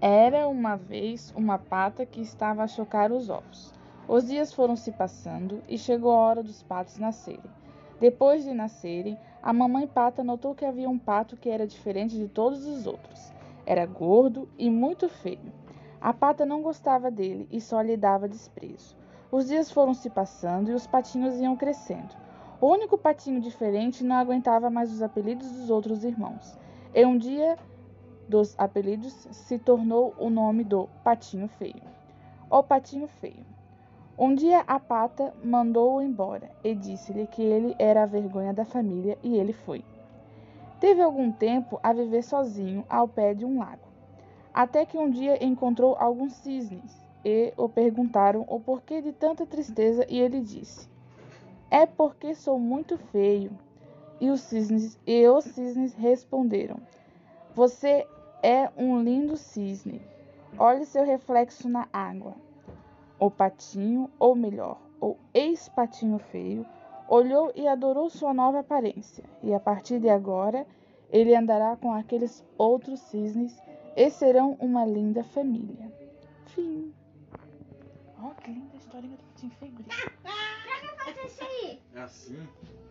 Era uma vez uma pata que estava a chocar os ovos. Os dias foram se passando e chegou a hora dos patos nascerem. Depois de nascerem, a mamãe pata notou que havia um pato que era diferente de todos os outros. Era gordo e muito feio. A pata não gostava dele e só lhe dava desprezo. Os dias foram se passando e os patinhos iam crescendo. O único patinho diferente não aguentava mais os apelidos dos outros irmãos. E um dia dos apelidos se tornou o nome do Patinho Feio. O Patinho Feio. Um dia a pata mandou-o embora e disse-lhe que ele era a vergonha da família e ele foi. Teve algum tempo a viver sozinho ao pé de um lago, até que um dia encontrou alguns cisnes e o perguntaram o porquê de tanta tristeza e ele disse: É porque sou muito feio. E os cisnes, e os cisnes responderam: Você é um lindo cisne. Olhe seu reflexo na água. O patinho, ou melhor, o ex-patinho feio, olhou e adorou sua nova aparência, e a partir de agora ele andará com aqueles outros cisnes e serão uma linda família. Fim. Ó, oh, que linda historinha do patinho feio. Pra que fazer isso aí? É assim?